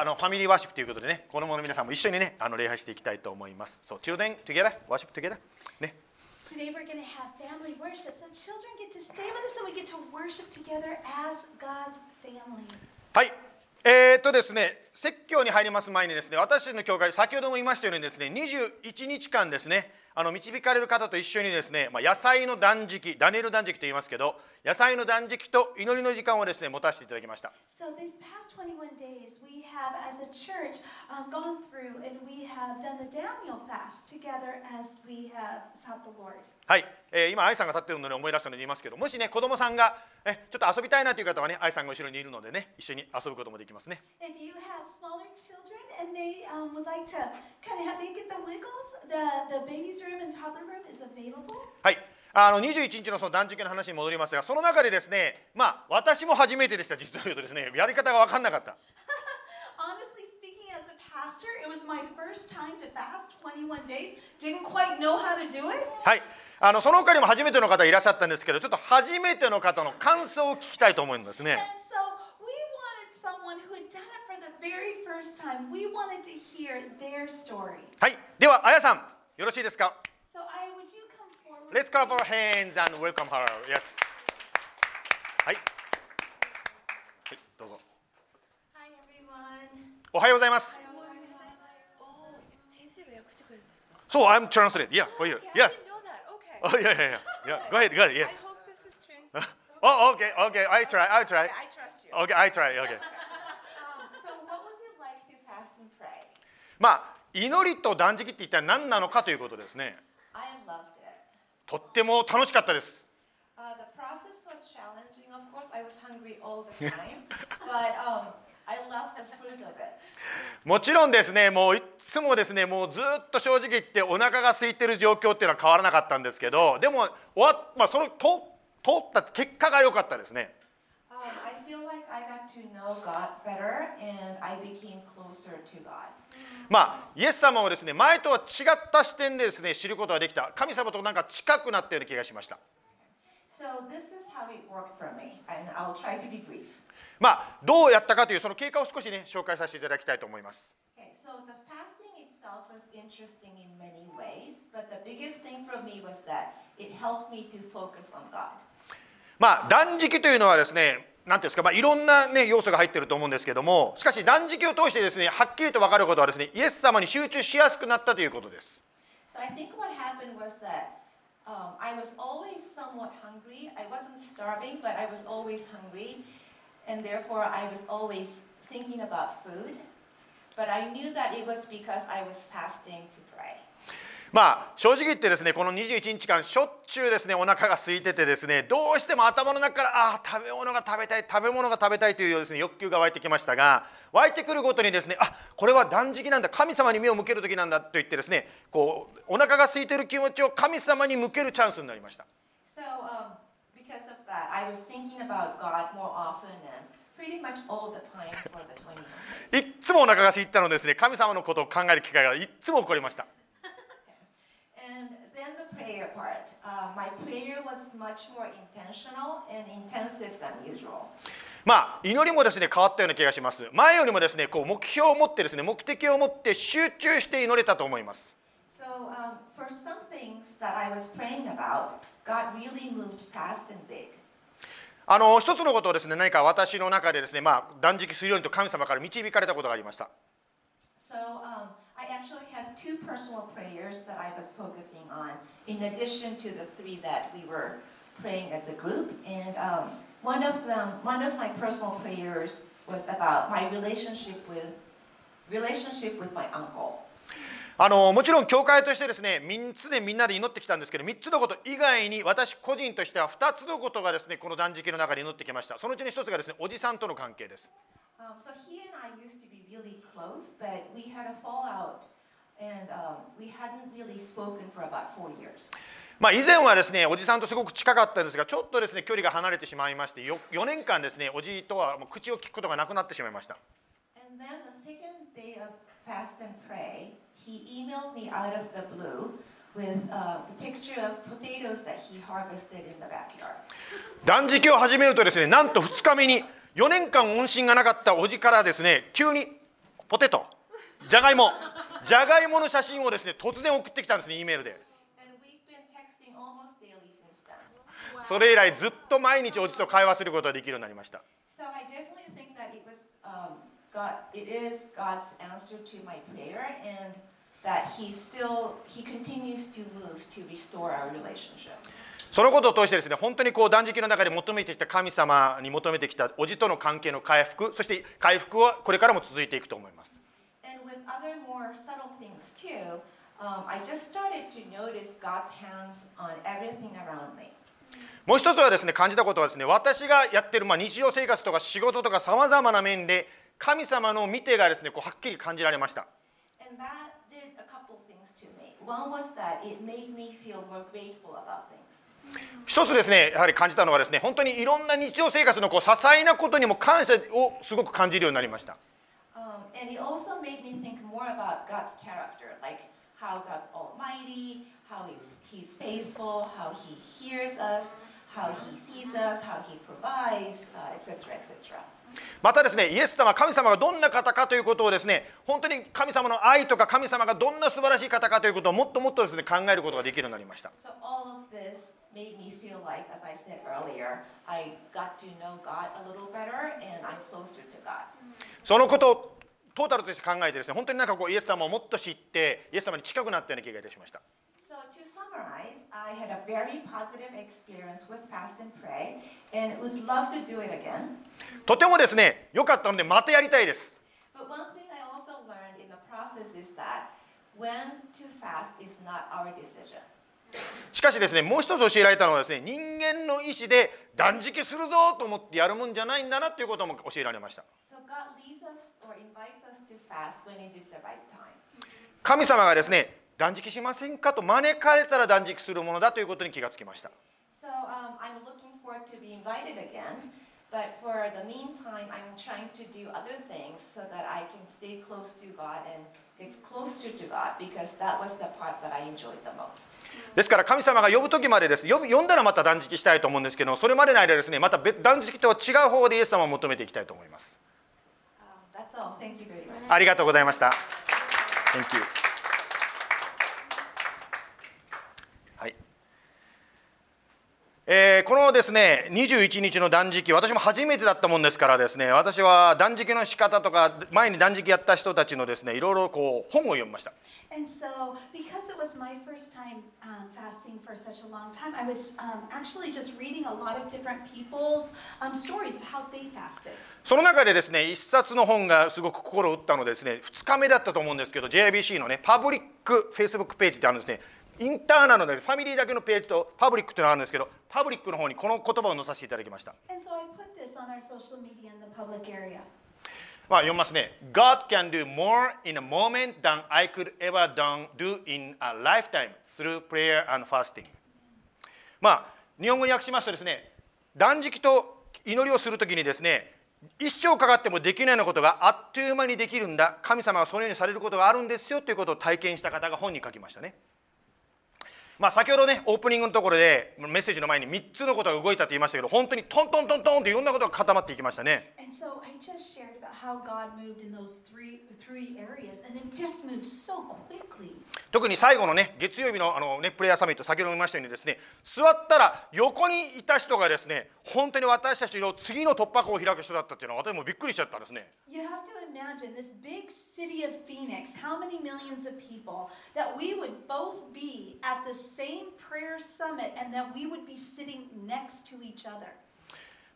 あのファミリーワーシップということでね、子供の皆さんも一緒にね、あの礼拝していきたいと思います。そう、チューデン、ラ、ワーシップ、トゥ。ね。はい。えー、とですね、説教に入ります前にですね、私の教会、先ほども言いましたようにですね、21日間ですね、あの導かれる方と一緒にですね、まあ、野菜の断食、ダニエル断食と言いますけど、野菜の断食と祈りの時間をですね、持たせていただきました。So these past 21 days we have as a church um, gone through and we have done the Daniel fast together as we have sought the Lord. はい、えー今、愛さんが立っているので思い出したので言いますけど、もしね、子供さんがえちょっと遊びたいなという方はね、愛さんが後ろにいるのでね、一緒に遊ぶこともできますね。はい、あの21日の,その断食の話に戻りますが、その中でですね、まあ、私も初めてでした、実は言うとですね、やり方が分からなかった。はい、あのその他にも初めての方いらっしゃったんですけど、ちょっと初めての方の感想を聞きたいと思いますね。はい、では、あやさん、よろしいですか？はい。はい、どうぞ。おはようございます。るんですかそう、I'm translate. Yeah, for you. Yes. Oh, yeah, yeah, yeah. Yeah, go ahead, go ahead. I Yes. hope this is trans- Oh, okay, okay. I try, I try. Okay, I trust you. Okay, I try. Okay. Um, so? まあ、祈りと断食って一体何なのかということですね。とっても楽しかったです。Uh, the process was challenging. Of course, I was hungry all the time, but um, もちろんですね、もういつもですね、もうずっと正直言ってお腹が空いてる状況っていうのは変わらなかったんですけど、でも終わっまあその通通った結果が良かったですね。Um. まあイエス様をですね、前とは違った視点でですね知ることができた。神様となんか近くなったような気がしました。So this is how it worked for me, and I'll try to be brief. まあ、どうやったかというその経過を少し、ね、紹介させていただきたいと思います。まあ、断食というのはですね、なんていうんですか、まあ、いろんな、ね、要素が入ってると思うんですけども、しかし断食を通してですね、はっきりと分かることはですね、イエス様に集中しやすくなったということです。And therefore I was always thinking about food. But I knew that it was because I was fasting to pray. まあ正直言ってですねこの21日間しょっちゅうですねお腹が空いててですねどうしても頭の中からああ食べ物が食べたい食べ物が食べたいというですね欲求が湧いてきましたが湧いてくるごとにですねあこれは断食なんだ神様に目を向ける時なんだと言ってですねこうお腹が空いてる気持ちを神様に向けるチャンスになりました So um, いつもお腹が空いたのですね神様のことを考える機会がいつも起こりました。まあ祈りもですね変わったような気がします。前よりもですねこう目標を持ってですね目的を持って集中して祈れたと思います。あの一つのことをですね何か私の中でですねまあ断食するようにと神様から導かれたことがありました So um, I actually had two personal prayers that I was focusing on, in addition to the three that we were praying as a group. And um, one of them, one of my personal prayers was about my relationship with relationship with my uncle. あのもちろん教会としてですね3つでみんなで祈ってきたんですけど3つのこと以外に私個人としては2つのことがですねこの断食の中で祈ってきました。そのうちの1つがですねおじさんとの関係です。Um, so he and I used to be really close, but we had a fallout, and um, we hadn't really spoken for about four years. まあ以前はですねおじさんとすごく近かったんですがちょっとですね距離が離れてしまいましてよ4年間ですねおじいとはもう口を聞くことがなくなってしまいました。And then the second day of fast and pray, He emailed 断食を始めるとですね、なんと2日目に4年間音信がなかったおじからですね、急にポテト、じゃがいも、じゃがいもの写真をですね、突然送ってきたんですね、E メールで。それ以来、ずっと毎日おじと会話することができるようになりました。そのことを通してですね本当にこう断食の中で求めてきた神様に求めてきたおじとの関係の回復そして回復はこれからも続いていくと思います。もう一つはですね感じたことはですね私がやってるまあ日常生活とか仕事とかさまざまな面で神様の見てがですねこうはっきり感じられました。一つですねやはり感じたのはですね本当にいろんな日常生活のこう些細なことにも感謝をすごく感じるようになりました。またですねイエス様神様がどんな方かということをですね本当に神様の愛とか神様がどんな素晴らしい方かということをもっともっとですね考えることができるようになりました So all of this made me feel like, as I said earlier, I got to know God a little better and I'm closer to God. そのことをトータルとして考えてですね本当になんかこうイエス様をもっと知ってイエス様に近くなったような気がいたしました I had a very positive experience with fast and pray and would love to do it again. とてもですね良かったのでまたやりたいです But one thing I also learned in the process is that when to fast is not our decision. しかしですねもう一つ教えられたのはですね人間の意志で断食するぞと思ってやるもんじゃないんだなということも教えられました So God leads us or invites us to fast when it is the right time. 神様がですね断食しませんかと招かれたら断食するものだということに気がつきました So um, I'm looking forward to be invited again. But for the meantime, I'm trying to do other things so that I can stay close to God and get closer to God because that was the part that I enjoyed the most. ですから神様が呼ぶ時までです呼ぶ呼んだらまた断食したいと思うんですけどそれまでの間ですねまた別断食とは違う方法でイエス様を求めていきたいと思います Um, that's all. Thank you very much. ありがとうございました Thank you はいえー、このですね21日の断食私も初めてだったもんですからですね私は断食の仕方とか前に断食やった人たちのですねいろいろこう本を読みました。その中でですね一冊の本がすごく心を打ったのですね2日目だったと思うんですけど JIBC のねパブリックフェイスブックページってあるんですね。インターナルのファミリーだけのページとパブリックっていうのがあるんですけどパブリックの方にこの言葉を載させていただきました。So. まあ読みますね。God can do more in a moment than I could ever do in a lifetime through prayer and fasting. まあ日本語に訳しますとですね断食と祈りをするときにですね一生かかってもできないようなことがあっという間にできるんだ。神様がそのようにされることがあるんですよということを体験した方が本に書きましたねまあ先ほどねオープニングのところでメッセージの前に3つのことが動いたと言いましたけど本当にトントントントンっていろんなことが固まっていきましたね。And so, I just shared about how God moved in those three, three areas, and it just moved so quickly. 特に最後のね月曜日のあの、ね、プレイヤーサミット先ほども言いましたようにですね座ったら横にいた人がですね本当に私たちの次の突破口を開く人だったっていうのは私もびっくりしちゃったんですね You have to imagine this big city of Phoenix, how many millions of people, that we would both be at the same prayer summit and that we would be sitting next to each other.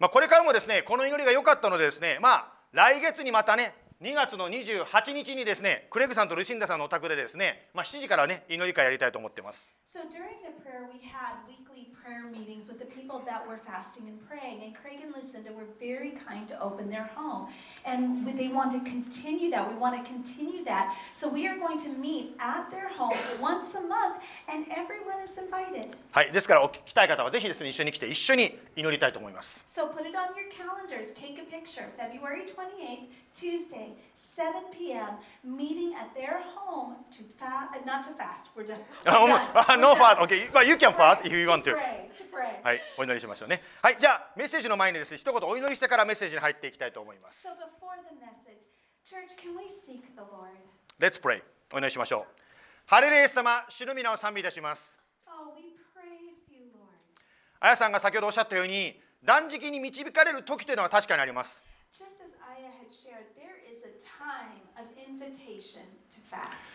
まあ、これからもですねこの祈りが良かったのでですねまあ来月にまたね2月の28日にですねクレグさんとルシンダさんのお宅でですね、まあ、7時からね祈り会やりたいと思ってます So during the prayer, we had weekly prayer meetings with the people that were fasting and praying. And Craig and Lucinda were very kind to open their home. And they want to continue that. We want to continue that. So we are going to meet at their home once a month, and everyone is invited. はいですからお聞きたい方はぜひですね一緒に来て一緒に祈りたいと思います So put it on your calendars. Take a picture. February 28th, Tuesday, 7 p.m. Meeting at their home to fast, uh, not to fast. We're done. あ We're done. No fast OK、まあ、You can fast if you want to pray. To pray. はいお祈りしましょうねはいじゃあメッセージの前にですね一言お祈りしてからメッセージに入っていきたいと思います So before the message, Church, can we seek the Lord? Let's pray お願いしましょうハレルヤ様主の皆を賛美いたします Oh, we praise you, Lord. あやさんが先ほどおっしゃったように断食に導かれる時というのは確かにあります Just as Aya had shared,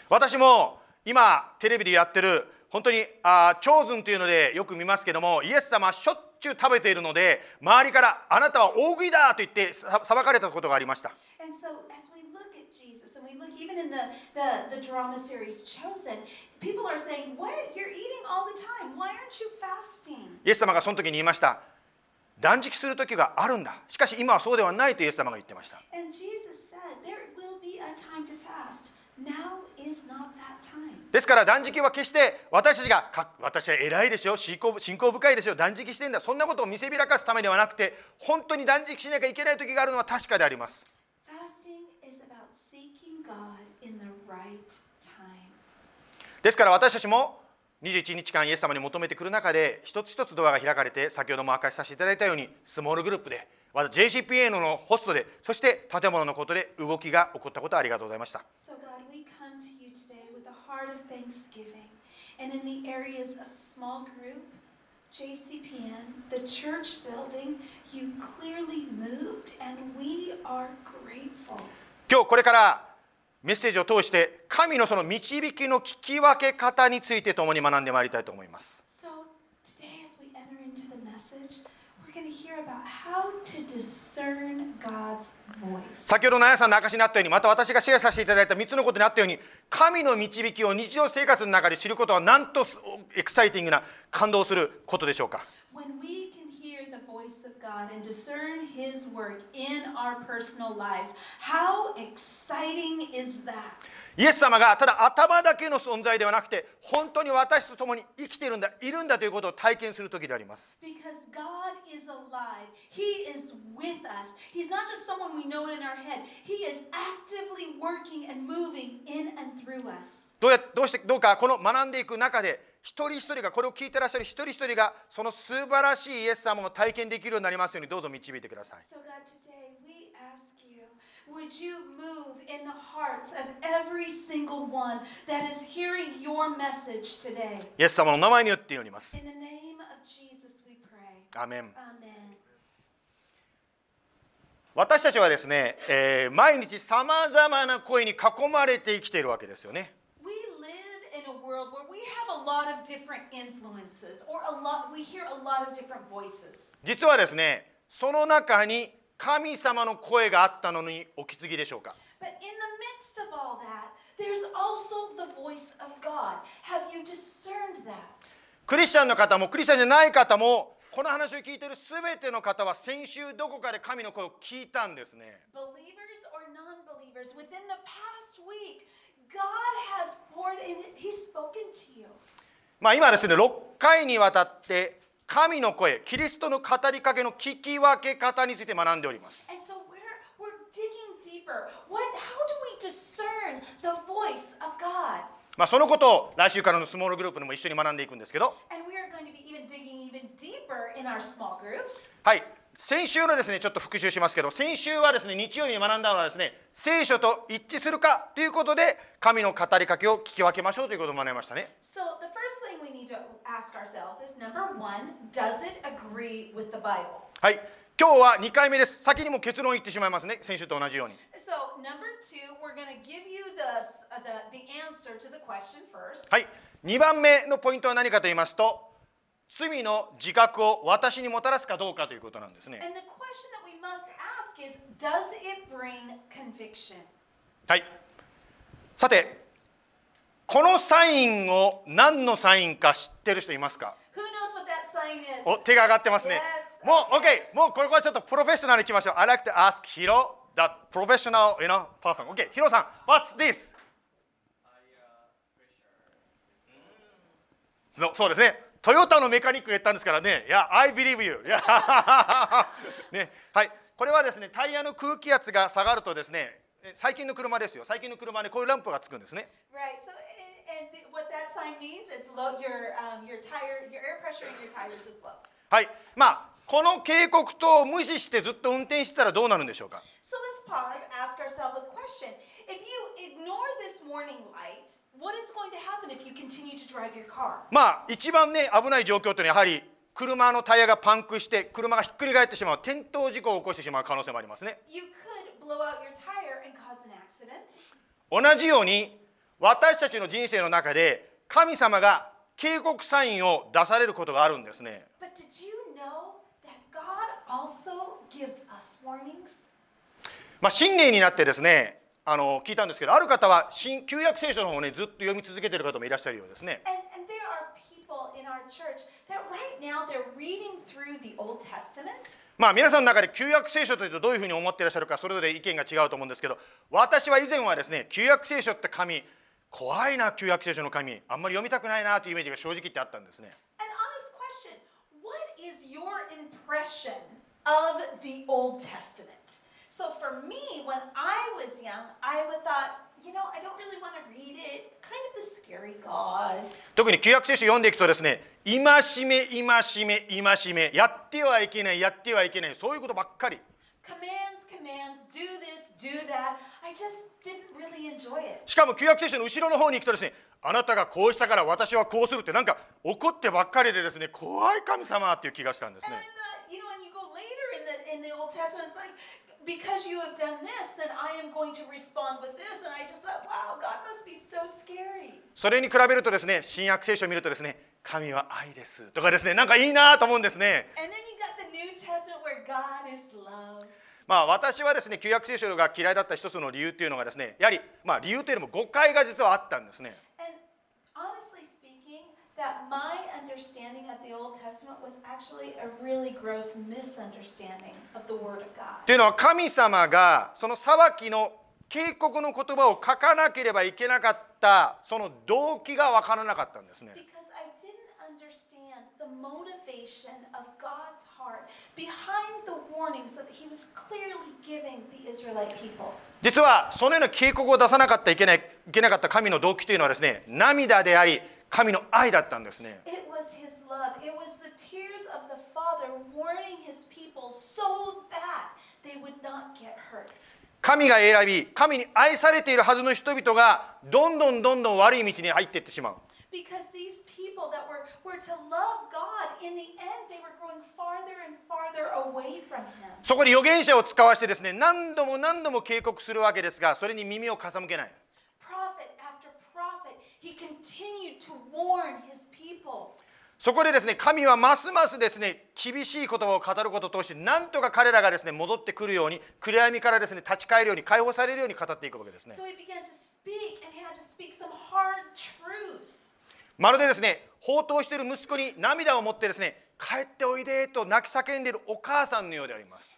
私も今テレビでやってる本当にあーチョーズンというのでよく見ますけどもイエス様はしょっちゅう食べているので周りからあなたは大食いだと言ってさ裁かれたことがありました And so, as we look at Jesus, and we look even in the, the, the drama series Chosen, people are saying, What? You're eating all the time. Why aren't you fasting? イエス様がその時に言いました断食する時があるんだしかし今はそうではないとイエス様が言ってました And Jesus ですから断食は決して私たちがか私は偉いですよ。信仰信仰深いですよ。断食してんだ。そんなことを見せびらかすためではなくて本当に断食しなきゃいけない時があるのは確かであります.ですから私たちも21日間イエス様に求めてくる中で一つ一つドアが開かれて先ほども明かしさせていただいたようにスモールグループでまた JCPA のホストでそして建物のことで動きが起こったことありがとうございました So, God, we come to you today with a heart of thanksgiving. And in the areas of small group, JCPN, the church building, you clearly moved, and we are grateful. 今日これからメッセージを通して神のその導きの聞き分け方について共に学んでまいりたいと思います So, today, as we enter into the message, we're going to hear about how to discern God's voice. 先ほどのあやさんの証しにあったようにまた私がシェアさせていただいた3つのことにあったように神の導きを日常生活の中で知ることはなんとエキサイティングな感動することでしょうか？When we Yes, イエス様がただ頭だけの存在ではなくて本当に私と共に生きているんだいるんだということを体験する時であります。どう,やどうしてどうかこの学んでいく中で人一人がこれを聞いてらっしゃる一人一人がその素晴らしいイエス様を体験できるようになりますようにどうぞ導いてください。イエス様の名前によって言ります。In。私たちはですね、えー、毎日さまざまな声に囲まれて生きているわけですよね。World where we have a lot of different influences, or a lot, we hear a lot of different voices. 実はですねその中に神様の声があったのにお気づきでしょうか But in the midst of all that, there's also the voice of God. Have you discerned that? クリスチャンの方もクリスチャンじゃない方もこの話を聞いている全ての方は先週どこかで神の声を聞いたんですね Believers or non believers, within the past week, まあ今ですね6回にわたって神の声キリストの語りかけの聞き分け方について学んでおります。まそのことを来週からのスモールグループでも一緒に学んでいくんですけど。はい。先週のですねちょっと復習しますけど先週はですね日曜日に学んだのはですね聖書と一致するかということで神の語りかけを聞き分けましょうということを学びましたね。はい今日は2回目です。先にも結論言ってしまいますね、先週と同じように。はい、2番目のポイントは何かと言いますと、罪の自覚を私にもたらすかどうかということなんですね。はい。さて、このサインを何のサインか知ってる人いますか？お手が上がってますね。Yes. もう、OK、もうこれはちょっとプロフェッショナルいきましょう。I like to ask Hiro, that professional person.Hiro さん、What's this? そう,そうですね。トヨタのメカニックやったんですからね、いや、I believe you、ね。はい。これはですね、タイヤの空気圧が下がるとですね、最近の車ですよ、最近の車ねこういうランプがつくんですね。はい、まあ、この警告灯を無視してずっと運転してたらどうなるんでしょうか？まあ一番ね危ない状況というのはやはり車のタイヤがパンクして車がひっくり返ってしまう転倒事故を起こしてしまう可能性もありますね。同じように私たちの人生の中で神様が警告サインを出されることがあるんですね。まあ新年になってですねあの聞いたんですけどある方は新旧約聖書の方をねずっと読み続けている方もいらっしゃるようですね.まあ皆さんの中で旧約聖書というとどういうふうに思っていらっしゃるかそれぞれ意見が違うと思うんですけど私は以前はですね旧約聖書って紙怖いな旧約聖書の紙あんまり読みたくないなというイメージが正直言ってあったんですね。Question So for me, when I was young, I would thought, you know, I don't really want to read it. Kind of the scary God. 特に旧約聖書読んでいくとですね戒め戒め戒めやってはいけないやってはいけないそういうことばっかり Commands, commands, do this, do that. I just didn't really enjoy it. しかも旧約聖書の後ろの方に行くとですねあなたがこうしたから私はこうするってなんか怒ってばっかりでですね怖い神様っていう気がしたんです And ね I thought, you know, when you go later in the in the Old Testament, it's like because you have done this, then I am going to respond with this. And I just thought, wow, God must be so scary. それに比べるとですね新約聖書を見るとですね神は愛ですとかですねなんかいいなと思うんですね And then you got the New Testament where God is love. まあ私はですね旧約聖書が嫌いだった一つの理由っていうのがですねやはりまあ理由というよりも誤解が実はあったんですね that というのは神様がその裁きの警告の言葉を書かなければいけなかったその動機が分からなかったんですね。実はそのような警告を出さなかったいけない,いけなかった神の動機というのはですね涙であり神の愛だったんですね。神が選び、神に愛されているはずの人々がどんどんどんどん悪い道に入っていってしまう。そこに預言者を使わせてですね何度も何度も警告するわけですがそれに耳を傾けない。そこでですね神はますますですね厳しい言葉を語ることを通してなんとか彼らがですね戻ってくるように暗闇からですね立ち返るように解放されるように語っていくわけですね。So. まるでですね放蕩している息子に涙を持ってですね帰っておいでと泣き叫んでいるお母さんのようであります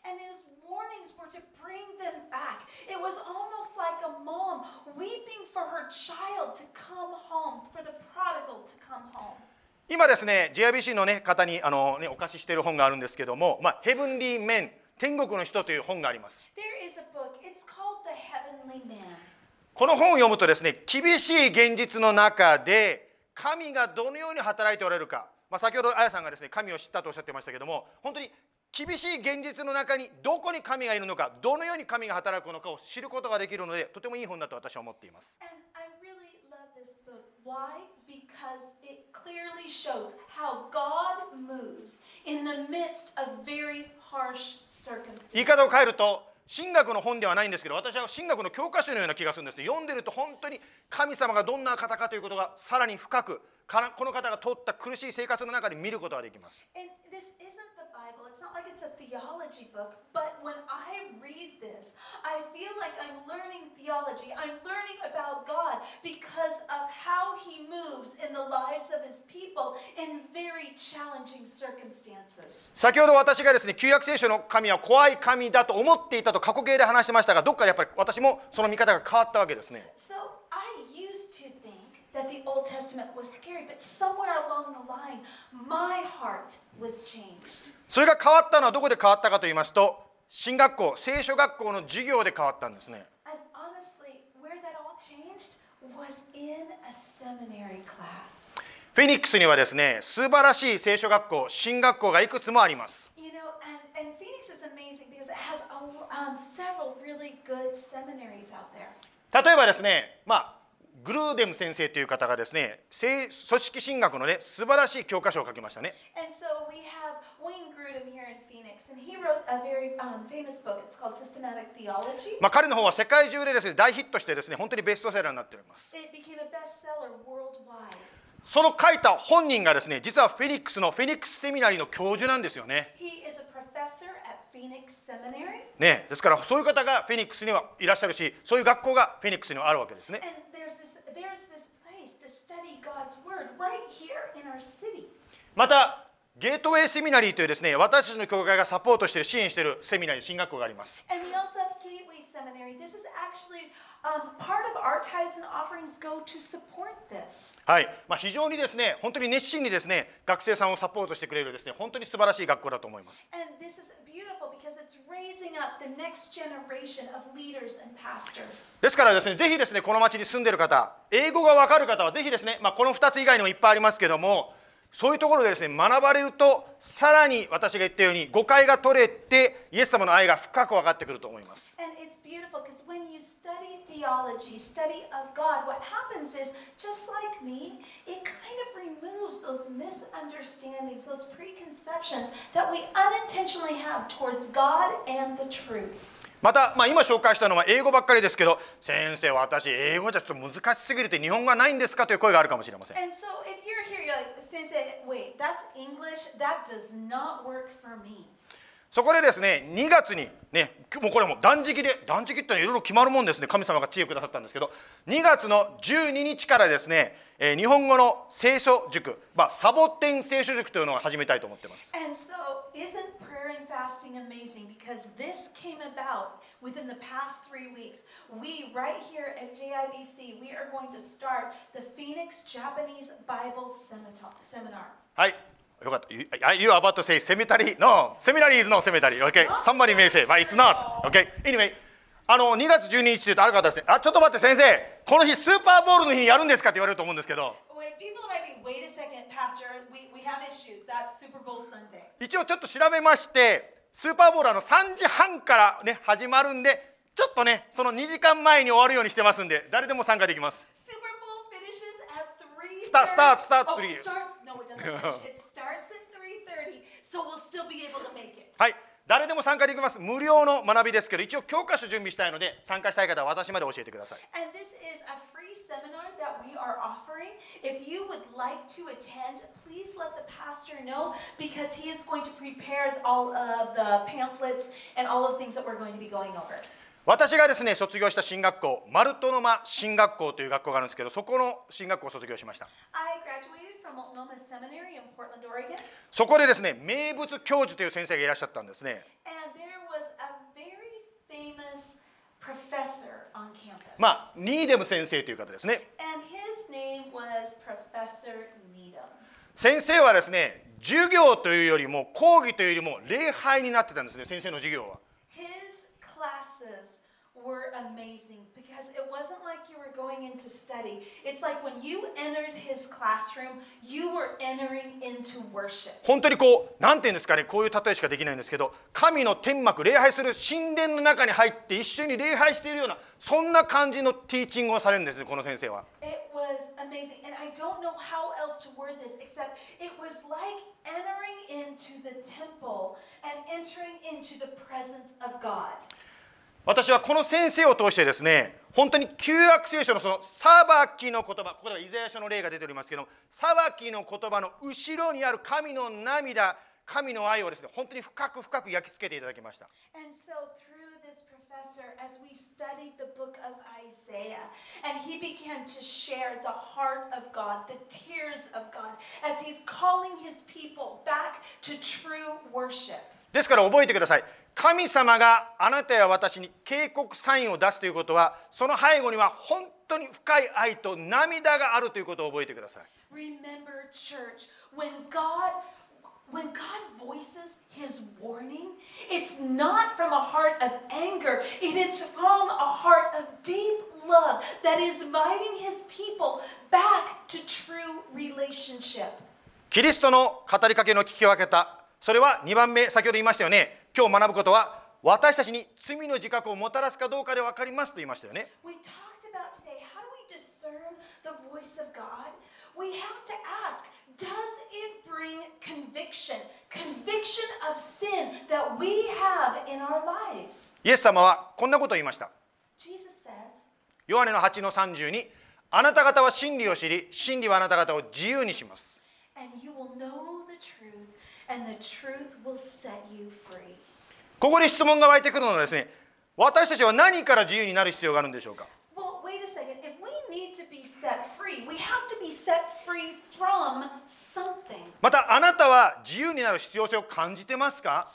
今ですね、JIBC の、ね、方にあの、ね、お貸ししている本があるんですけども、まあ、ヘブンリー・メン、天国の人という本があります。この本を読むとですね、厳しい現実の中で、神がどのように働いておられるか、まあ、先ほど、あやさんがですね、神を知ったとおっしゃってましたけども、本当に厳しい現実の中にどこに神がいるのかどのように神が働くのかを知ることができるのでとてもいい本だと私は思っています And I really love this book. Why? Because it clearly shows how God moves in the midst of very harsh 言い方を変え.ると神学の本ではないんですけど私は神学の教科書のような気がするんですね読んでると本当に神様がどんな方かということがさらに深くかこの方が通った苦しい生活の中で見ることができます And this isn't Bible. It's not like it's a theology book, but when I read this, I feel like I'm learning theology. I'm learning about God because of how He moves in the lives of His people in very challenging circumstances. 先ほど私がですね旧約聖書の神は怖い神だと思っていたと過去形で話してましたがどっかでやっぱり私もその見方が変わったわけですね So I that the Old Testament was scary, but somewhere along the line, my heart was changed. それが変わったのはどこで変わったかと言いますと進学校聖書学校の授業で変わったんですね And honestly, where that all changed was in a seminary class. フェニックスにはですね素晴らしい聖書学校進学校がいくつもあります You know, and, and Phoenix is amazing because it has a, um, several really good seminaries out there. 例えばですね、まあ、グルーデム先生という方がですね、組織進学のね素晴らしい教科書を書きましたね。まあ彼の方は世界中でですね大ヒットしてですね本当にベストセラーになっております。その書いた本人がですね実はフェニックスのフェニックスセミナーの教授なんですよね。ねですからそういう方がフェニックスにはいらっしゃるしそういう学校がフェニックスにはあるわけですね.またゲートウェイセミナリーというですね私たちの教会がサポートしている支援しているセミナリー進学校があります。And we also have Seminary. This is actually um, part of our tithes and offerings go to support this. はい、まあ、非常にですね本当に熱心にですね学生さんをサポートしてくれるですね本当に素晴らしい学校だと思います And this is beautiful because it's raising up the next generation of leaders and pastors. ですからですねぜひですねこの町に住んでいる方英語がわかる方はぜひですね、まあ、この2つ以外にもいっぱいありますけどもそういうところでですね学ばれるとさらに私が言ったように誤解が取れてイエス様の愛が深く分かってくると思います And it's beautiful because when you study theology, study of God, what happens is, just like me, it kind of removes those misunderstandings, those preconceptions that we unintentionally have towards God and the truth. また、まあ、今紹介したのは英語ばっかりですけど先生私英語じゃちょっと難しすぎるって日本語はないんですか？という声があるかもしれません And so if you're here, you're like, Sensei, wait, that's English? That does not work for me. そこでですね2月にねもうこれもう断食で断食ってのはいろいろ決まるもんですね神様が知恵をくださったんですけど2月の12日からですね、えー日本語の聖書塾、まあ、サボテン聖書塾というのを始めたいと思ってます And so, isn't prayer and fasting amazing? Because this came about within the past three weeks. We, right here at JIBC, we are going to start the Phoenix Japanese Bible Seminar. seminar. はいよかった You, you are about to say cemetery? No, seminary is no cemetery. Okay, somebody may say, but it's not. Okay, anyway あの2月12日というとある方ですね。あちょっと待って先生。この日スーパーボールの日やるんですかって言われると思うんですけど。一応ちょっと調べましてスーパーボールは3時半から、ね、始まるんでちょっとねその2時間前に終わるようにしてますんで誰でも参加できます,はい。誰でも参加できます。無料の学びですけど一応教科書準備したいので参加したい方は私まで教えてください。私がですね卒業した進学校マルトノマ進学校という学校があるんですけどそこの進学校を卒業しました。そこでですね、名物教授という先生がいらっしゃったんですね。まあ、ニーデム先生という方ですね。先生はですね、授業というよりも、講義というよりも、礼拝になってたんですね、先生の授業は。Were amazing because it wasn't like you were going in to study. It's like when you entered his classroom, you were entering into worship. 本当にこうなんていうんですかねこういう例えしかできないんですけど神の天幕礼拝する神殿の中に入って一緒に礼拝しているようなそんな感じのティーチングをされるんですねこの先生は It was amazing. And I don't know how else to word this except it was like entering into the temple and entering into the presence of God. 私はこの先生を通してですね本当に旧約聖書のその「裁き」の言葉ここではイザヤ書の例が出ておりますけども「裁き」の言葉の後ろにある神の涙神の愛をですね本当に深く深く焼き付けていただきました。ですから覚えてください。神様があなたや私に警告サインを出すということはその背後には本当に深い愛と涙があるということを覚えてください Remember, church, when God when God voices his warning, it's not from a heart of anger. It is from a heart of deep love that is inviting his people back to true relationship. キリストの語りかけの聞き分けたそれは2番目先ほど言いましたよね今日学ぶことは私たちに罪の自覚をもたらすかどうかで分かりますと言いましたよね。イエス様はこんなことを言いました。ヨハネの8の32あなた方は真理を知り真理はあなた方を自由にします。ここで質問が湧いてくるのはですね私たちは何から自由になる必要があるんでしょうか？またあなたは自由になる必要性を感じてますか？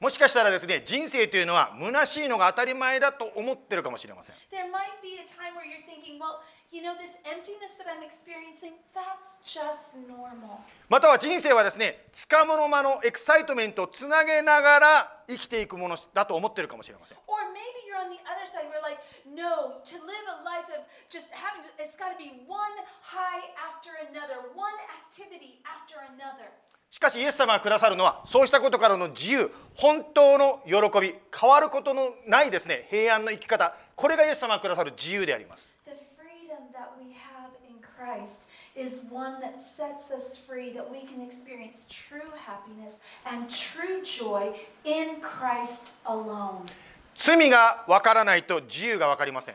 もしかしたらですね、人生というのはむなしいのが当たり前だと思ってるかもしれません。または人生はですね、つかもの間のエクサイトメントをつなげながら生きていくものだと思ってるかもしれません。しかしイエス様がくださるのはそうしたことからの自由本当の喜び変わることのないですね平安の生き方これがイエス様がくださる自由であります。罪がわからないと自由がわかりません。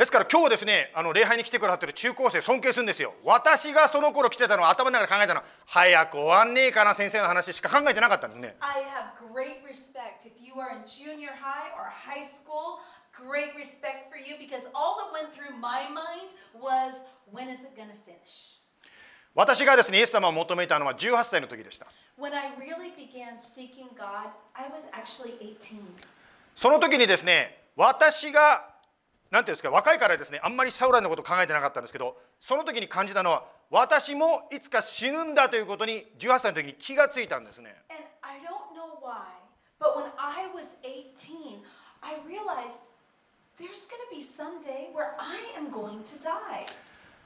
ですから今日ですねあの礼拝に来てくださってる中高生尊敬するんですよ私がその頃来てたのは頭の中で考えたのは早く終わんねえかな先生の話しか考えてなかったんですね I have great respect. If you are in junior high or high school, great respect for you because all that went through my mind was when is it to finish? 私がですねイエス様を求めたのは18歳の時でした When I really began seeking God, I was actually 18. その時にですね私がなんていうんですか若いからですねあんまり将来のこと考えてなかったんですけどその時に感じたのは私もいつか死ぬんだということに18歳の時に気がついたんですね And I don't know why, but when I was 18, I realized there's going to be some day where I am going to die.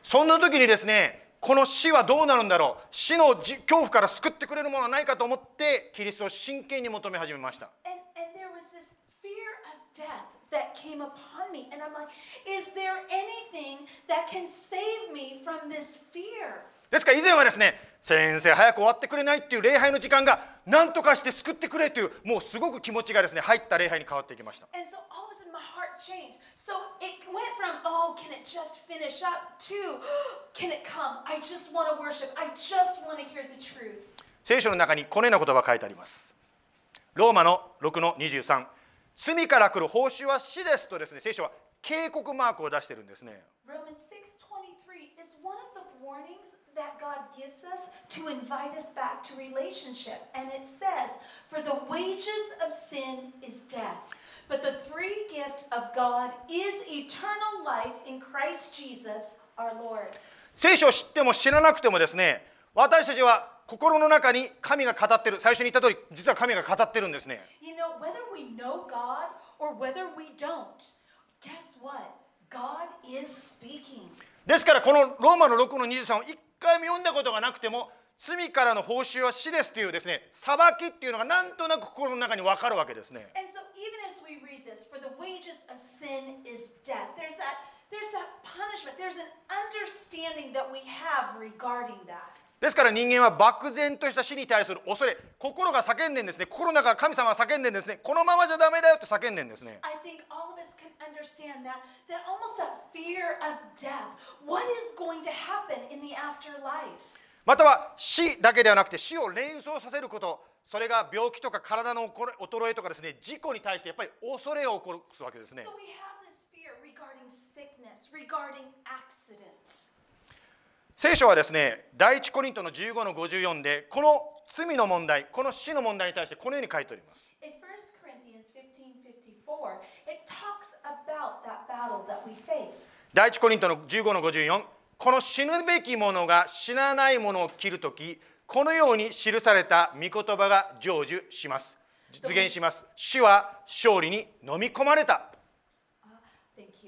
そんな時にですねこの死はどうなるんだろう死のじ恐怖から救ってくれるものはないかと思ってキリストを真剣に求め始めました And, ですから以前はですね、先生、早く終わってくれないっていう礼拝の時間が何とかして救ってくれという、もうすごく気持ちがですね、入った礼拝に変わっていきました。聖書の中にこのような言葉が書いてあります。ローマの6の23。罪から来る報酬は死ですとですね聖書は警告マークを出してるんですね。聖書を知っても知らなくてもですね私たちは心の中に神が語ってる。最初に言った通り実は神が語ってるんですね。ですからこのローマの6の23を一回も読んだことがなくても罪からの報酬は死ですというですね裁きっていうのがなんとなく心の中に分かるわけですね。ですから人間は漠然とした死に対する恐れ心が叫んでんですね。心の中か神様は叫んでんですね。このままじゃダメだよって叫んでんですね。または死だけではなくて死を連想させることそれが病気とか体の衰えとかですね。事故に対してやっぱり恐れを起こすわけですね。聖書はですね第一コリントの15の54でこの罪の問題この死の問題に対してこのように書いております。In 1 Corinthians 15:54, it talks about that battle that we face. 第一コリントの15の54この死ぬべき者が死なない者を切るときこのように記された御言葉が成就します。実現します。死は勝利に飲み込まれた。Thank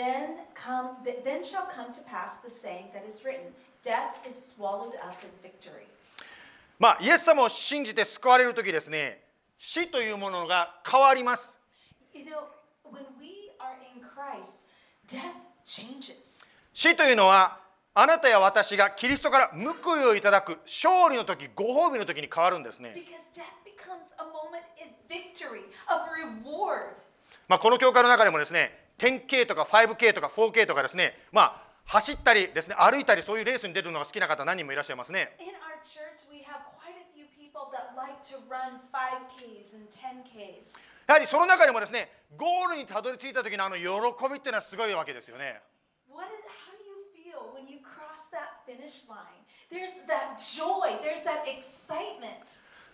Then shall come to pass the saying that is written: Death is swallowed up in victory. まあ、イエス様を信じて救われるときですね、死というものが変わります。死というのは、あなたや私がキリストから報いをいただく勝利のとき、ご褒美のときに変わるんですね。ま、この教会の中でもですね、10K とか 5K とか 4K とかですね、まあ、走ったりですね歩いたりそういうレースに出るのが好きな方何人もいらっしゃいますね。やはりその中でもですねゴールにたどり着いた時のあの喜びっていうのはすごいわけですよね。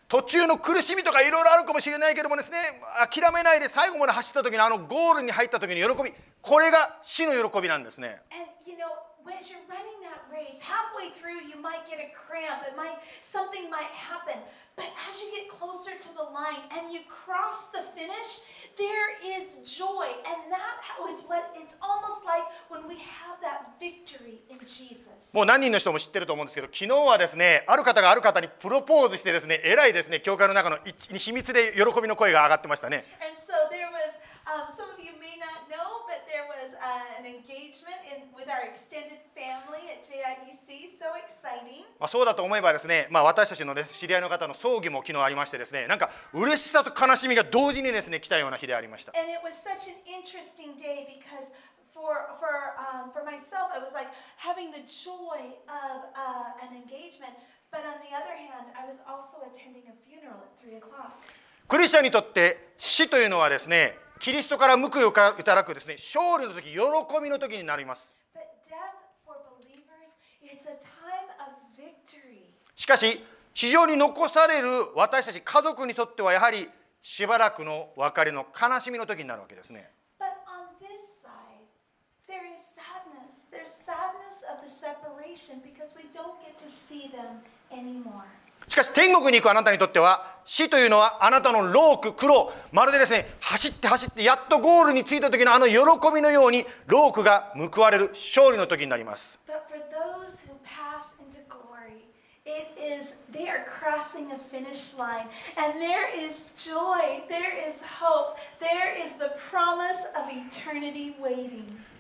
途中の苦しみとかいろいろあるかもしれないけどもですね諦めないで最後まで走った時のあのゴールに入った時の喜びこれが死の喜びなんですね。And you know, as you're running that race, halfway through you might get a cramp, it might something might happen. But as you get closer to the line and you cross the finish, there is joy. And that is what it's almost like when we have that victory in Jesus. もう何人の人も知ってると思うんですけど昨日はですねある方がある方にプロポーズしてですねえらいですね教会の中の一秘密で喜びの声が上がってましたね And so there was, um, some of you may not there was uh, an engagement in, with our extended family at JIBC. So exciting. まあ、そうだと思えばですね、まあ、私たちの、ね、知り合いの方の葬儀も昨日ありましてですねなんか嬉しさと悲しみが同時にですね来たような日でありました And it was such an interesting day because for for um, for myself, I was like having the joy of uh, an engagement, but on the other hand, I was also attending a funeral at three o'clock. クリスチャンにとって死というのはですねキリストから報いをいただくですね、勝利の時、喜びの時になります。しかし、非常に残される私たち家族にとっては、やはりしばらくの別れの悲しみの時になるわけですね。しかし天国に行くあなたにとっては死というのはあなたのローク苦労。まるでですね走って走ってやっとゴールに着いた時のあの喜びのようにロークが報われる勝利の時になります。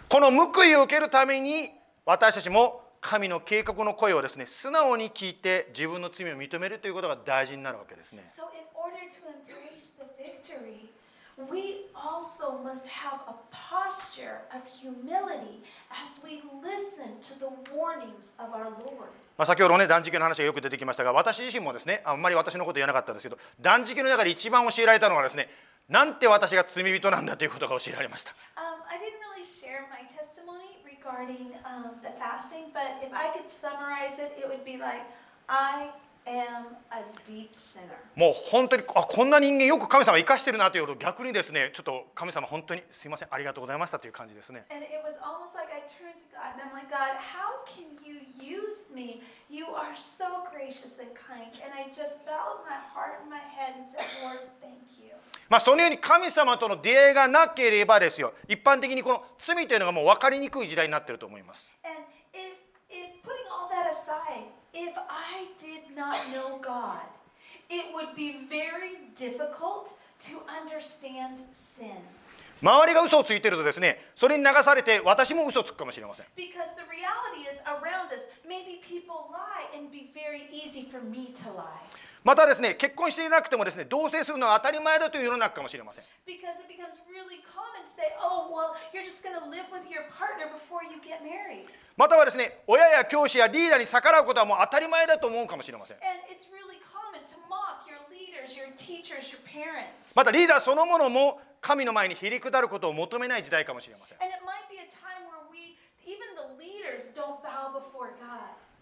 この報いを受けるために私たちも神の計画の声をですね素直に聞いて自分の罪を認めるということが大事になるわけですね So, in order to embrace the victory, we also must have a posture of humility as we listen to the warnings of our Lord. まあ、先ほどね断食の話がよく出てきましたが私自身もですねあんまり私のこと言わなかったんですけど断食の中で一番教えられたのはですねなんて私が罪人なんだということが教えられました Um, I didn't really share my testimony regarding um, the fasting, but if I could summarize it, it would be like, I もう本当にあこんな人間よく神様生かしてるなというと逆にですねちょっと神様本当にすいませんありがとうございましたという感じですね。まそのように神様との出会いがなければですよ。一般的にこの罪というのがもう分かりにくい時代になっていると思います。putting all that aside, if I did not know God, it would be very difficult to understand sin. 周りが嘘をついてるとですねそれに流されて私も嘘をつくかもしれません Because the reality is around us, maybe people lie and it'd be very easy for me to lie. またですね、結婚していなくてもですね、同棲するのは当たり前だという世の中かもしれません。またはですね、親や教師やリーダーに逆らうことはもう当たり前だと思うかもしれません。またリーダーそのものも神の前にひりくだることを求めない時代かもしれません。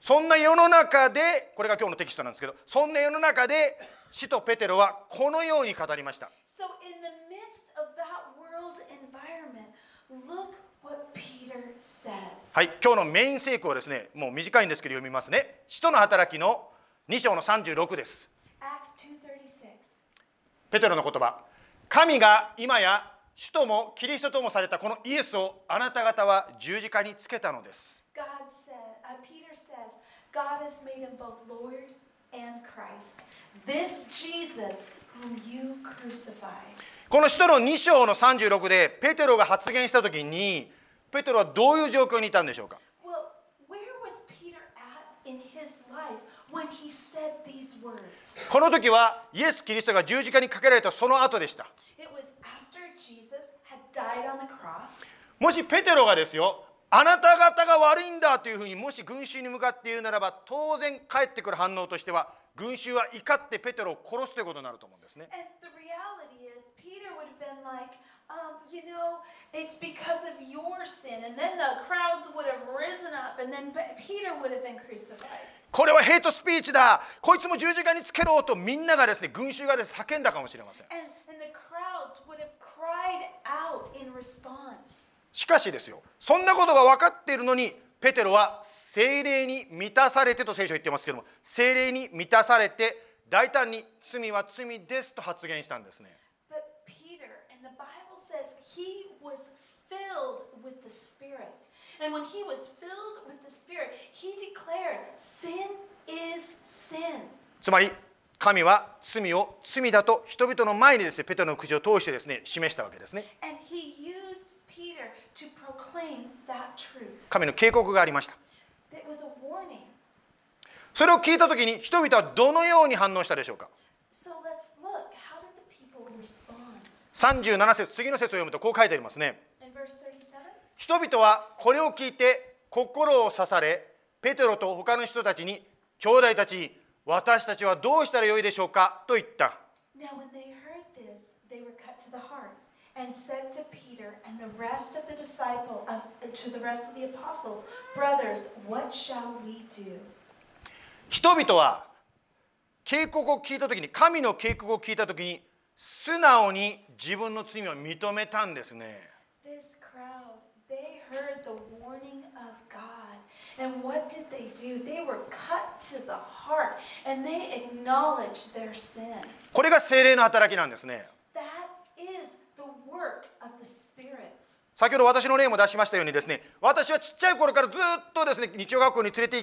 そんな世の中でこれが今日のテキストなんですけどそんな世の中で使徒ペテロはこのように語りました。So, in the midst of that world environment, look what Peter says. はい今日のメイン聖句をですねもう短いんですけど読みますね。使徒の働きの2章の36です。Acts 2:36. ペテロの言葉。神が今や主ともキリストともされたこのイエスをあなた方は十字架につけたのです。God said, uh, この人の2章の36でペテロが発言した時にペテロはどういう状況にいたんでしょうか？この時はイエス・キリストが十字架にかけられたその後でした。もしペテロがですよ、あなた方が悪いんだというふうにもし群衆に向かって言うならば当然返ってくる反応としては群衆は怒ってペテロを殺すということになると思うんですね。これはヘイトスピーチだこいつも十字架につけろとみんながですね群衆がで叫んだかもしれません。しかしですよそんなことが分かっているのにペテロは精霊に満たされてと聖書は言ってますけども精霊に満たされて大胆に罪は罪ですと発言したんですね。つまり神は罪を罪だと人々の前にですねペテロの口を通してですね示したわけですね。神の警告がありました.それを聞いた時に人々はどのように反応したでしょうか？So let's look. How did the people respond? 37節次の節を読むとこう書いてありますね。In verse 37, 人々はこれを聞いて心を刺されペテロと他の人たちに兄弟たちに私たちはどうしたらよいでしょうか？と言った。Now, and said to Peter and the rest of the disciple of, to the rest of the apostles, Brothers, what shall we do? 人々は警告を聞いた時に神の警告を聞いた時に素直に自分の罪を認めたんですね This crowd, they heard the warning of God. And what did they do? They were cut to the heart and they acknowledged their sin. これが精霊の働きなんですね That is 先ほど私の例も出しましたようにですね私はちっちゃい頃からずっとですね日曜学校に連れて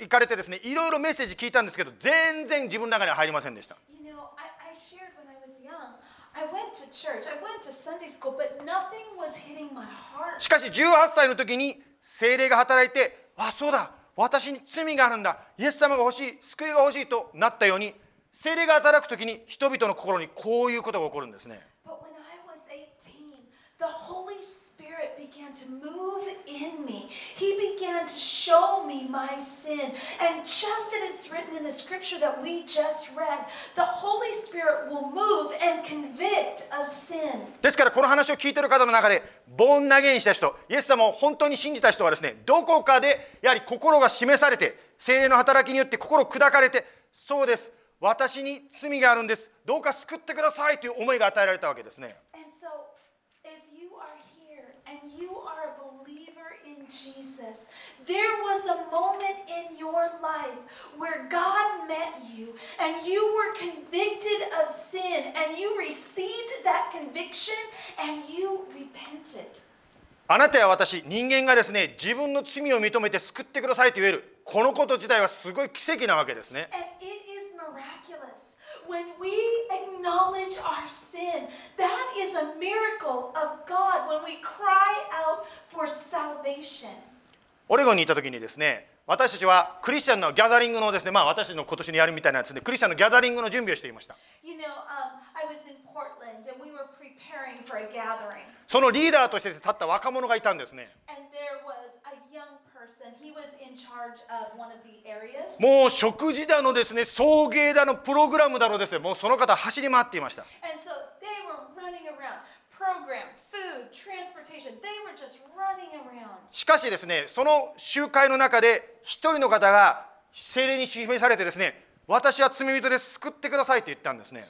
行かれてですねいろいろメッセージ聞いたんですけど全然自分の中には入りませんでした You know, I, I shared when I was young. I went to church, I went to Sunday school, but nothing was hitting my heart. しかし18歳の時に精霊が働いてあそうだ私に罪があるんだイエス様が欲しい救いが欲しいとなったように精霊が働く時に人々の心にこういうことが起こるんですね But when I was 18, the Holy Spirit began to move in me. He began to show me my sin. And just as it's written in the scripture that we just read, the Holy Spirit will move and convict of sin. ですからこの話を聞いている方の中でボーン投げにした人イエス様を本当に信じた人はですねどこかでやはり心が示されて精霊の働きによって心砕かれてそうです私に罪があるんですどうか救ってくださいという思いが与えられたわけですね And so, if you are here and you are a believer in Jesus, there was a moment in your life where God met you and you were convicted of sin and you received that conviction and you repented. あなたや私人間がですね自分の罪を認めて救ってくださいと言えるこのこと自体はすごい奇跡なわけですね And it. When we acknowledge our sin, that is a miracle of God when we cry out for salvation. オレゴンにいた時にですね私たちはクリスチャンのギャザリングのですねまあ私たちの今年にやるみたいなやつでクリスチャンのギャザリングの準備をしていました You know, um, I was in Portland and we were preparing for a gathering. そのリーダーとして立った若者がいたんですね And もう食事だのですね送迎だのプログラムだのですねもうその方走り回っていました.しかしですねその集会の中で一人の方が精霊に示されてですね私は罪人です救ってくださいと言ったんですね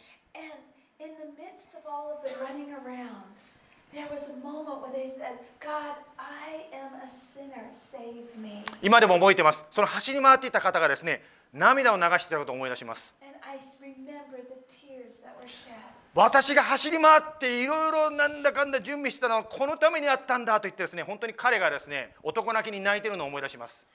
今でも覚えてます。その走り回っていた方がですね涙を流していたことを思い出します.私が走り回っていろいろなんだかんだ準備してたのはこのためにあったんだと言ってですね本当に彼がですね男泣きに泣いてるのを思い出します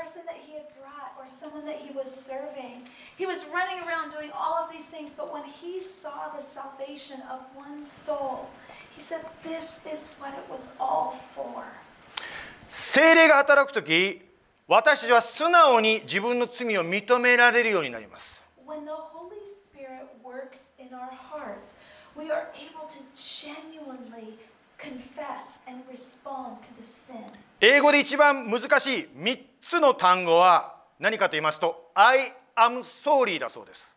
person that he had brought or someone that he was serving, he was running around doing all of these things, but when he saw the salvation of one soul, he said, This is what it was all for. 精霊が働く時私たちは素直に自分の罪を認められるようになります When the Holy Spirit works in our hearts, we are able to genuinely 英語で一番難しい3つの単語は何かと言いますと「I am sorry」だそうです。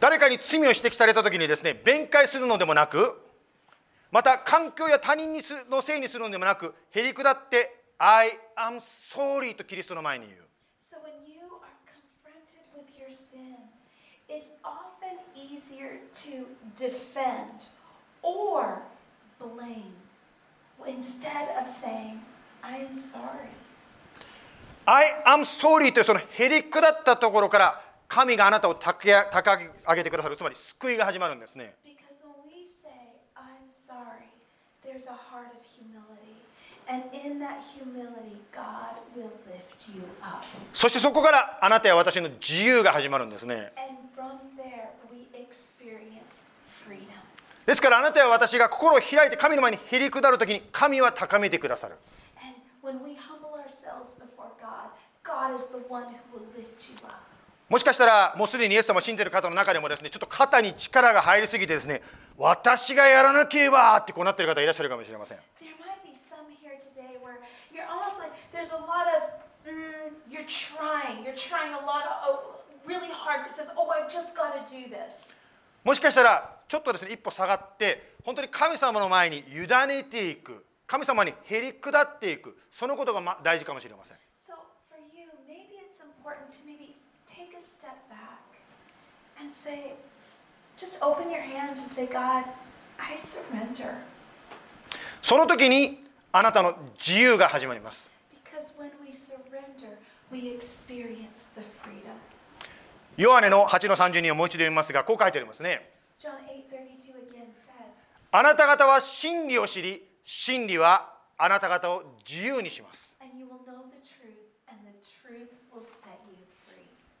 誰かに罪を指摘された時にですね弁解するのでもなくまた環境や他人にのせいにするのでもなくへりくだって「I am sorry」とキリストの前に言う。It's often easier to defend or blame instead of saying, I am sorry. I am sorry というそのへりくだったところから神があなたを高く上げてくださるつまり救いが始まるんですね。そしてそこからあなたや私の自由が始まるんですね。And ですからあなたや私が心を開いて神の前にへり下るときに神は高めてくださる。もしかしたらもうすでにイエス様を信じてる方の中でもですねちょっと肩に力が入りすぎてですね私がやらなければってこうなってる方いらっしゃるかもしれません。Really hard. It says, oh, I just got to do this. もしかしたらちょっとですね一歩下がって本当に神様の前に委ねていく神様にへり下っていくそのことがま大事かもしれません So for you, maybe it's important to maybe take a step back and say, just open your hands and say, God, I surrender. その時にあなたの自由が始まります Because when we surrender, we experience the freedom. ヨアネの8の32をもう一度読みますが、こう書いてありますね。あなた方は真理を知り、真理はあなた方を自由にします。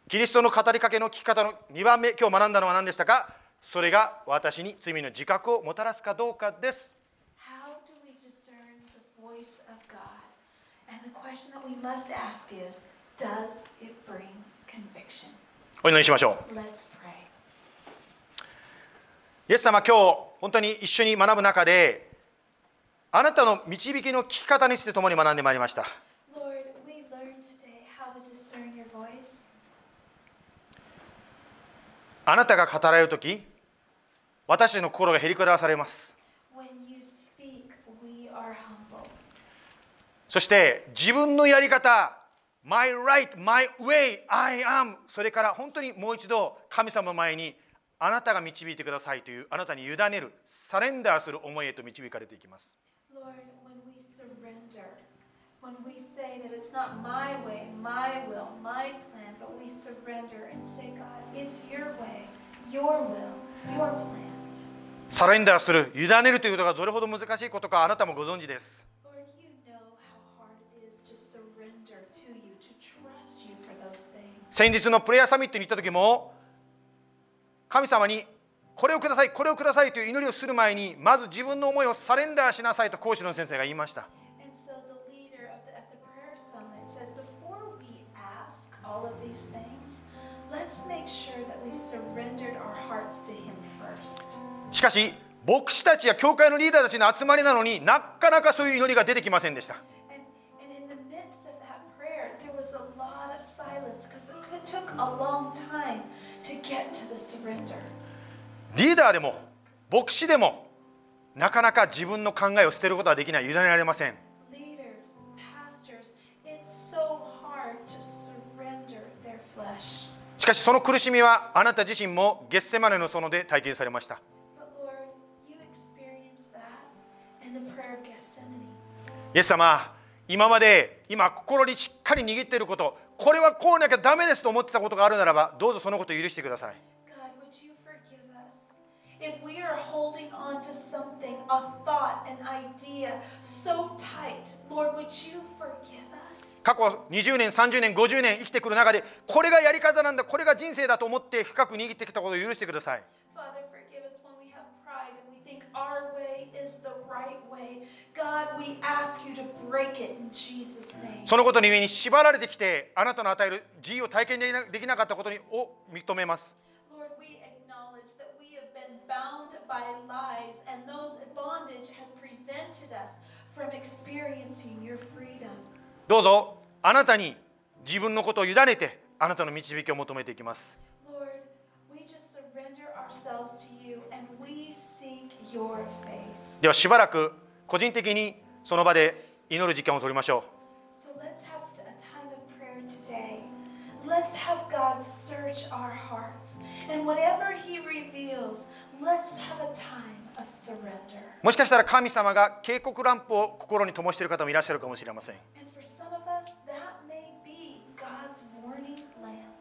キリストの語りかけの聞き方の2番目、今日学んだのは何でしたか？それが私に罪の自覚をもたらすかどうかです。お祈りしましょう.イエス様今日本当に一緒に学ぶ中であなたの導きの聞き方について共に学んでまいりました.あなたが語られる時私たちの心がへりくだらされます.そして自分のやり方 My right, my way, I am それから本当にもう一度神様の前にあなたが導いてくださいというあなたに委ねるサレンダーする思いへと導かれていきます Lord, when we surrender, when we say that it's not my way, my will, my plan, but we surrender and say, God, it's your way, your will, your plan. サレンダーする委ねるということがどれほど難しいことかあなたもご存知です先日のプレイヤーサミットに行った時も神様にこれをくださいこれをくださいという祈りをする前にまず自分の思いをサレンダーしなさいと講師の先生が言いました.しかし牧師たちや教会のリーダーたちの集まりなのになかなかそういう祈りが出てきませんでしたリーダーでも牧師でもなかなか自分の考えを捨てることはできない。委ねられません。しかしその苦しみはあなた自身もゲッセマネの園で体験されました。イエス様今まで今心にしっかり握っていることこれはこうなきゃダメですと思ってたことがあるならばどうぞそのことを許してください。過去20年30年50年生きてくる中でこれがやり方なんだこれが人生だと思って深く握ってきたことを許してください。そのことに上に縛られてきてあなたの与える自由を体験できなかったことにを認めます。どうぞあなたに自分のことを委ねてあなたの導きを求めていきます。ではしばらく。個人的にその場で祈る実験を取りましょう。もしかしたら神様が警告ランプを心に灯している方もいらっしゃるかもしれません。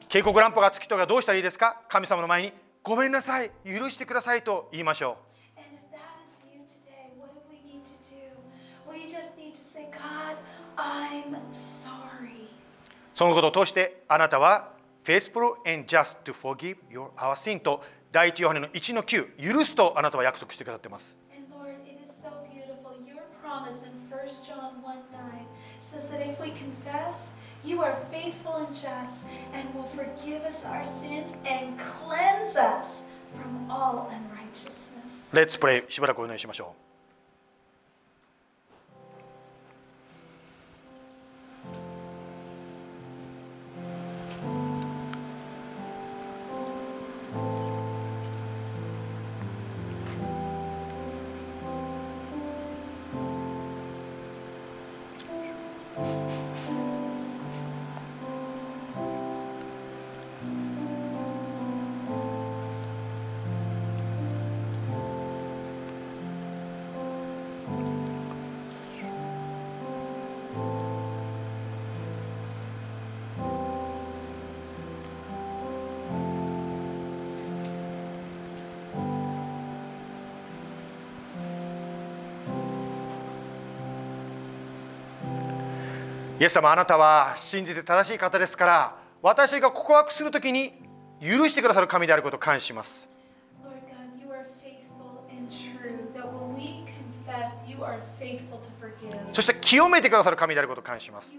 警告ランプがつきとかどうしたらいいですか？神様の前にごめんなさい、許してくださいと言いましょう。そのことを通してあなたは faithful and just to forgive your, our sin と第一ヨハネの1の9許すとあなたは約束してくださっています。Let's pray しばらくお願いしましょう。イエス様あなたは信じて正しい方ですから私が告白するときに許してくださる神であることを感謝します.そして清めてくださる神であることを感謝します.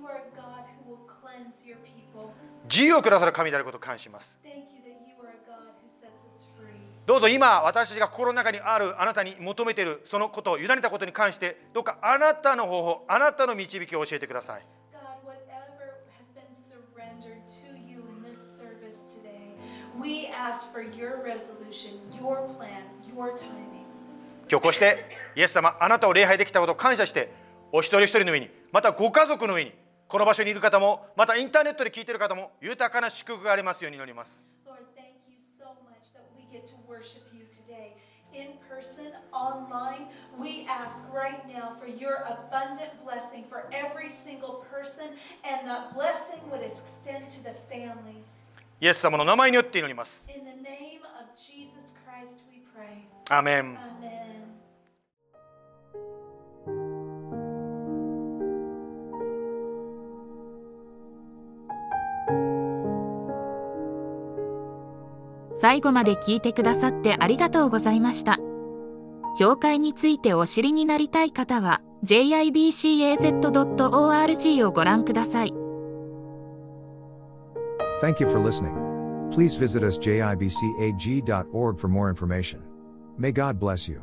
自由をくださる神であることを感謝します.どうぞ今私たちが心の中にあるあなたに求めているそのことを委ねたことに関してどうかあなたの方法あなたの導きを教えてください We ask for your resolution, your plan, your timing. 今日こうして、イエス様、あなたを礼拝できたことを感謝して、お一人一人の上に、またご家族の上に、この場所にいる方も、またインターネットで聞いている方も、豊かな祝福がありますように祈ります。イエス様の名前によって祈ります.アーメン.最後まで聞いてくださってありがとうございました。教会についてお知りになりたい方は jibcaz.org をご覧ください。Thank you for listening. Please visit us jibcag.org for more information. May God bless you.